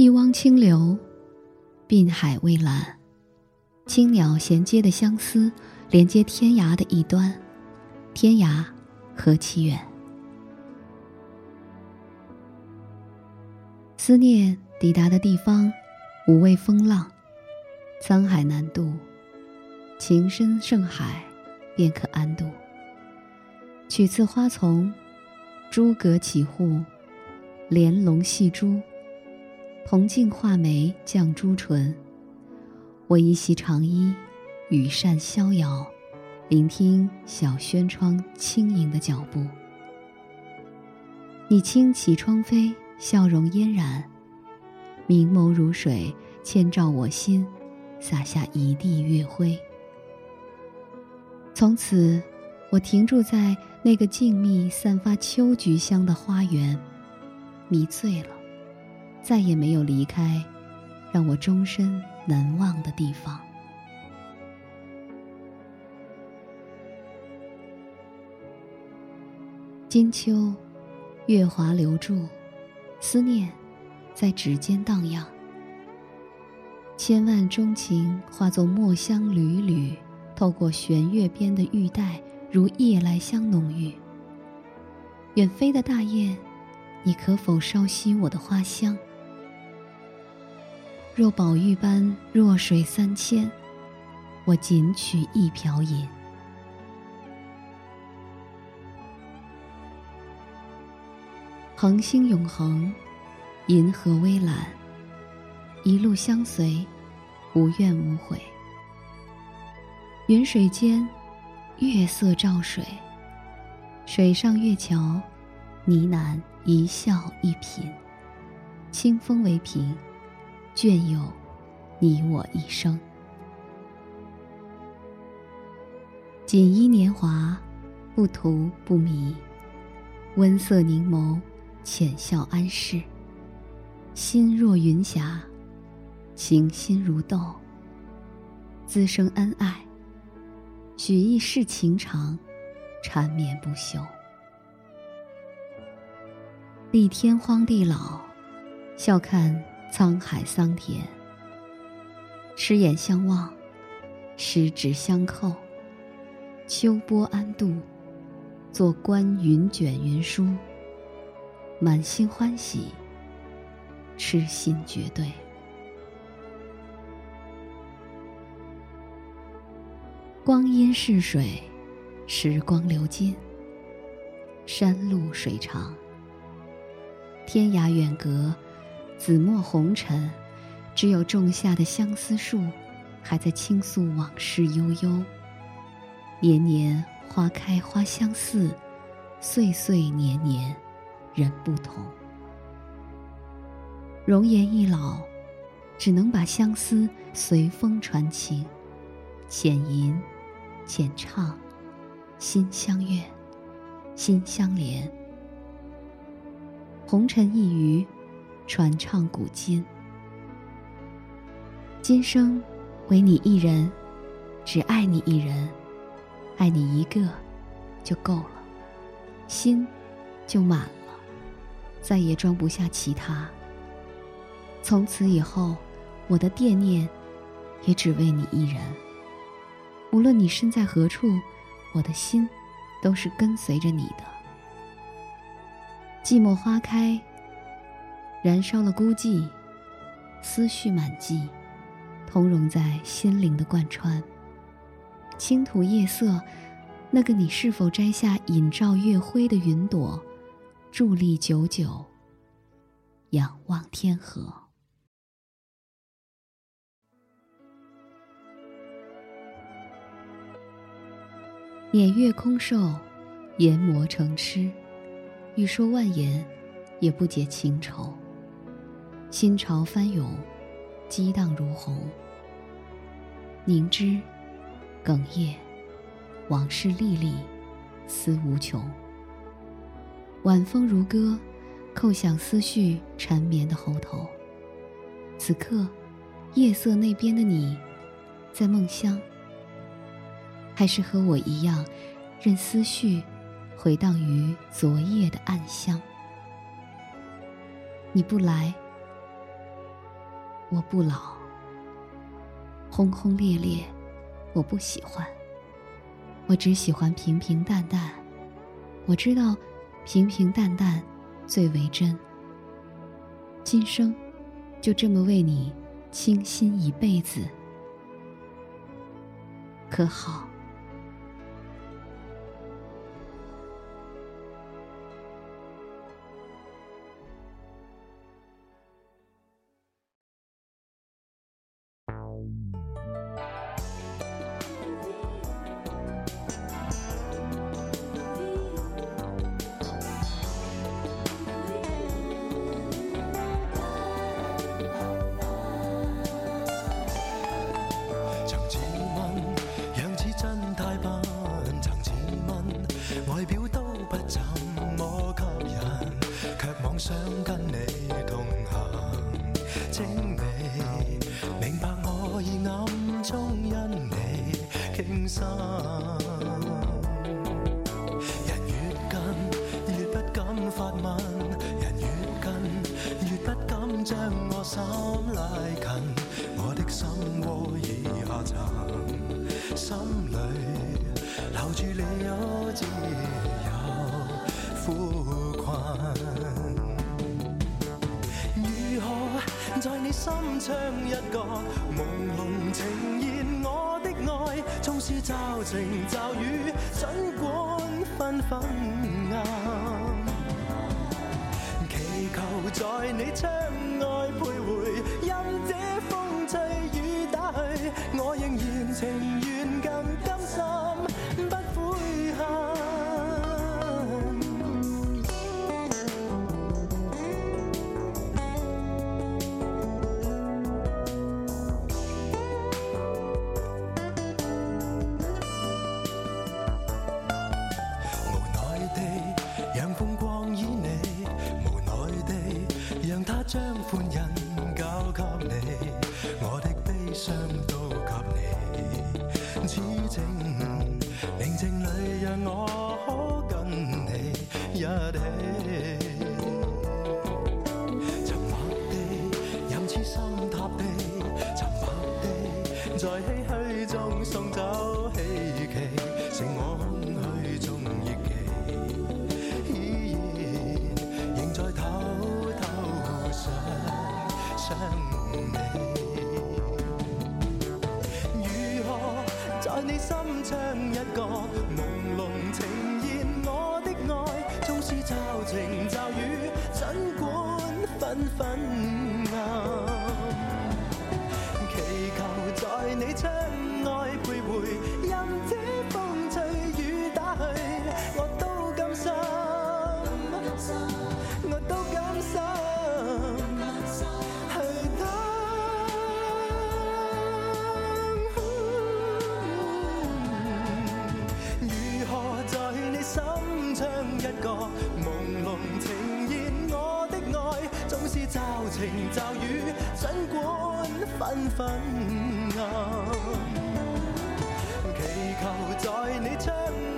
一汪清流，碧海蔚蓝，青鸟衔接的相思，连接天涯的一端，天涯何其远。思念抵达的地方，无畏风浪，沧海难渡，情深胜海，便可安度。取次花丛，诸葛起户，莲笼戏珠。铜镜画眉绛朱唇，我一袭长衣，羽扇逍遥，聆听小轩窗轻盈的脚步。你轻启窗扉，笑容嫣然，明眸如水，千照我心，洒下一地月辉。从此，我停驻在那个静谧、散发秋菊香的花园，迷醉了。再也没有离开，让我终身难忘的地方。金秋，月华流注，思念在指尖荡漾。千万钟情化作墨香缕缕，透过弦月边的玉带，如夜来香浓郁。远飞的大雁，你可否稍吸我的花香？若宝玉般弱水三千，我仅取一瓢饮。恒星永恒，银河微澜，一路相随，无怨无悔。云水间，月色照水，水上月桥，呢喃一笑一颦，清风为凭。隽有你我一生，锦衣年华，不图不迷，温色凝眸，浅笑安适。心若云霞，情心如豆，滋生恩爱，许一世情长，缠绵不休。立天荒地老，笑看。沧海桑田，痴眼相望，十指相扣，秋波安度，坐观云卷云舒，满心欢喜，痴心绝对。光阴逝水，时光流金，山路水长，天涯远隔。紫陌红尘，只有种下的相思树，还在倾诉往事悠悠。年年花开花相似，岁岁年年人不同。容颜易老，只能把相思随风传情，浅吟，浅唱，心相悦，心相连。红尘一隅。传唱古今，今生唯你一人，只爱你一人，爱你一个就够了，心就满了，再也装不下其他。从此以后，我的惦念也只为你一人。无论你身在何处，我的心都是跟随着你的。寂寞花开。燃烧了孤寂，思绪满际，通融在心灵的贯穿。倾吐夜色，那个你是否摘下隐照月辉的云朵，伫立久久，仰望天河。捻月空瘦，研磨成痴，欲说万言，也不解情愁。心潮翻涌，激荡如虹。凝脂，哽咽，往事历历，思无穷。晚风如歌，叩响思绪缠绵的喉头。此刻，夜色那边的你，在梦乡，还是和我一样，任思绪回荡于昨夜的暗香？你不来。我不老。轰轰烈烈，我不喜欢。我只喜欢平平淡淡。我知道，平平淡淡最为真。今生，就这么为你倾心一辈子，可好？想跟你同行，请你明白，我已暗中因你倾心。人越近越不敢发问，人越近越不敢将我心拉近。我的心窝已下沉，心里留住你有自由。在你心窗一角朦胧呈现我的爱？纵使骤晴骤雨，尽管纷纷暗，祈求在你窗外徘徊，任这风吹雨打去，我仍然情让我可跟你一起。朦胧呈现？我的爱，纵是骤晴骤雨，尽管纷纷暗，祈求在。你窗分分暗。祈求在你窗。